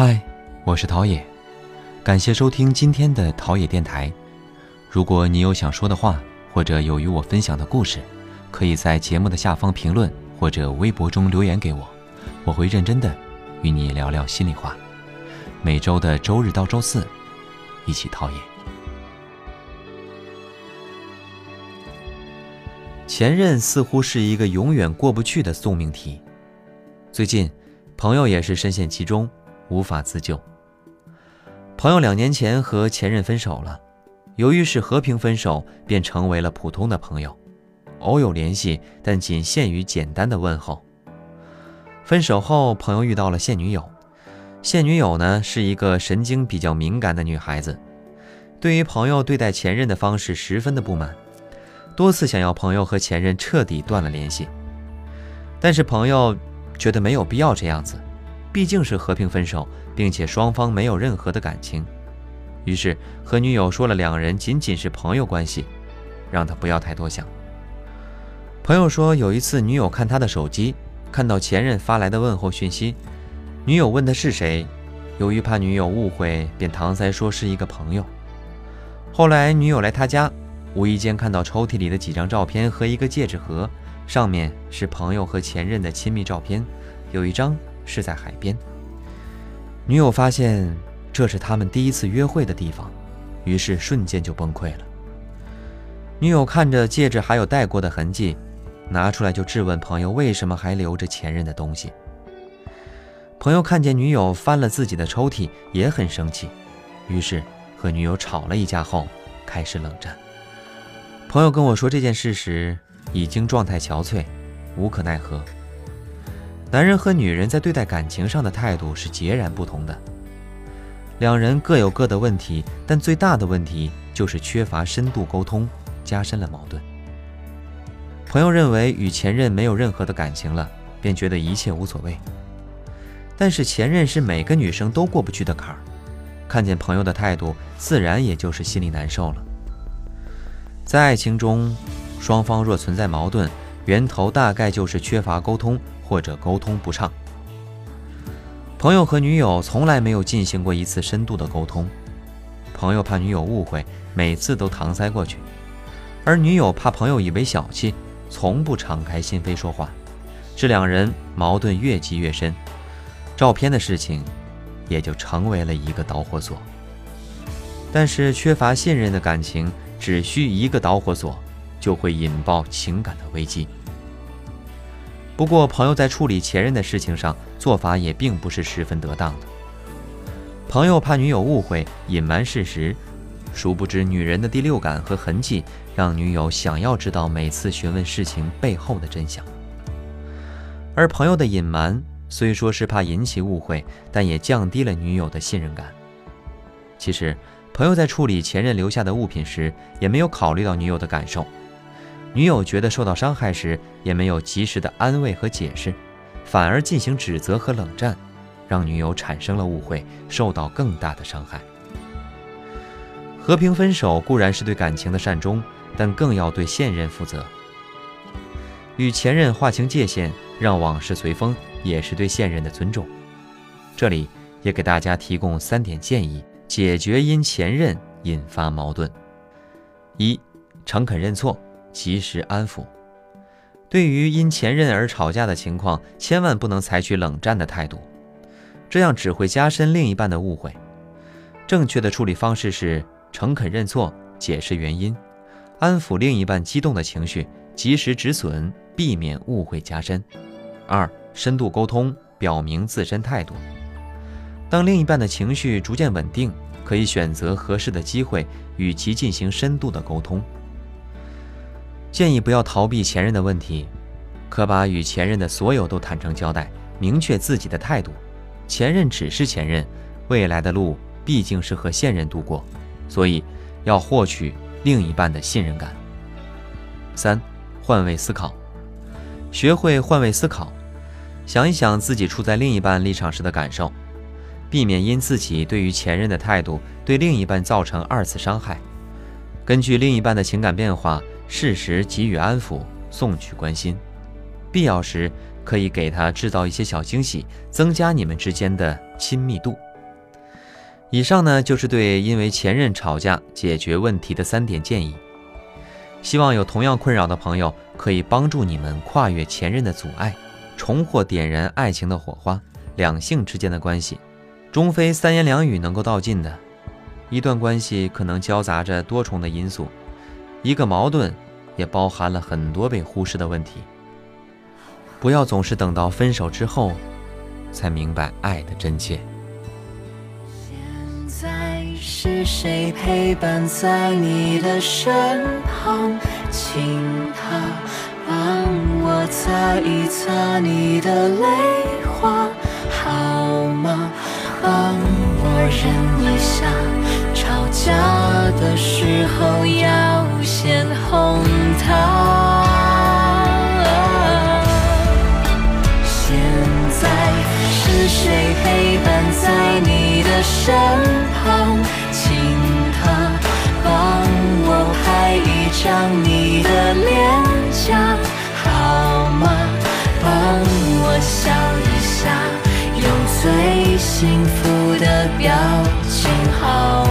嗨，我是陶冶，感谢收听今天的陶冶电台。如果你有想说的话，或者有与我分享的故事，可以在节目的下方评论或者微博中留言给我，我会认真的与你聊聊心里话。每周的周日到周四，一起陶冶。前任似乎是一个永远过不去的宿命题。最近，朋友也是深陷其中，无法自救。朋友两年前和前任分手了，由于是和平分手，便成为了普通的朋友，偶有联系，但仅限于简单的问候。分手后，朋友遇到了现女友，现女友呢是一个神经比较敏感的女孩子，对于朋友对待前任的方式十分的不满，多次想要朋友和前任彻底断了联系，但是朋友。觉得没有必要这样子，毕竟是和平分手，并且双方没有任何的感情，于是和女友说了两人仅仅是朋友关系，让他不要太多想。朋友说有一次女友看他的手机，看到前任发来的问候讯息，女友问他是谁，由于怕女友误会，便搪塞说是一个朋友。后来女友来他家，无意间看到抽屉里的几张照片和一个戒指盒。上面是朋友和前任的亲密照片，有一张是在海边。女友发现这是他们第一次约会的地方，于是瞬间就崩溃了。女友看着戒指还有戴过的痕迹，拿出来就质问朋友为什么还留着前任的东西。朋友看见女友翻了自己的抽屉，也很生气，于是和女友吵了一架后开始冷战。朋友跟我说这件事时。已经状态憔悴，无可奈何。男人和女人在对待感情上的态度是截然不同的。两人各有各的问题，但最大的问题就是缺乏深度沟通，加深了矛盾。朋友认为与前任没有任何的感情了，便觉得一切无所谓。但是前任是每个女生都过不去的坎儿，看见朋友的态度，自然也就是心里难受了。在爱情中。双方若存在矛盾，源头大概就是缺乏沟通或者沟通不畅。朋友和女友从来没有进行过一次深度的沟通，朋友怕女友误会，每次都搪塞过去；而女友怕朋友以为小气，从不敞开心扉说话，这两人矛盾越积越深。照片的事情也就成为了一个导火索。但是缺乏信任的感情，只需一个导火索。就会引爆情感的危机。不过，朋友在处理前任的事情上做法也并不是十分得当的。朋友怕女友误会，隐瞒事实，殊不知女人的第六感和痕迹让女友想要知道每次询问事情背后的真相。而朋友的隐瞒虽说是怕引起误会，但也降低了女友的信任感。其实，朋友在处理前任留下的物品时，也没有考虑到女友的感受。女友觉得受到伤害时，也没有及时的安慰和解释，反而进行指责和冷战，让女友产生了误会，受到更大的伤害。和平分手固然是对感情的善终，但更要对现任负责。与前任划清界限，让往事随风，也是对现任的尊重。这里也给大家提供三点建议，解决因前任引发矛盾：一、诚恳认错。及时安抚。对于因前任而吵架的情况，千万不能采取冷战的态度，这样只会加深另一半的误会。正确的处理方式是诚恳认错，解释原因，安抚另一半激动的情绪，及时止损，避免误会加深。二、深度沟通，表明自身态度。当另一半的情绪逐渐稳定，可以选择合适的机会与其进行深度的沟通。建议不要逃避前任的问题，可把与前任的所有都坦诚交代，明确自己的态度。前任只是前任，未来的路毕竟是和现任度过，所以要获取另一半的信任感。三，换位思考，学会换位思考，想一想自己处在另一半立场时的感受，避免因自己对于前任的态度对另一半造成二次伤害。根据另一半的情感变化。适时给予安抚，送去关心，必要时可以给他制造一些小惊喜，增加你们之间的亲密度。以上呢就是对因为前任吵架解决问题的三点建议。希望有同样困扰的朋友可以帮助你们跨越前任的阻碍，重获点燃爱情的火花。两性之间的关系，终非三言两语能够道尽的。一段关系可能交杂着多重的因素，一个矛盾也包含了很多被忽视的问题。不要总是等到分手之后，才明白爱的真切。现在是谁陪伴在你的身旁？请他帮我擦一擦你的泪花。好吗？帮我忍一下，吵架的时候要最幸福的表情，好。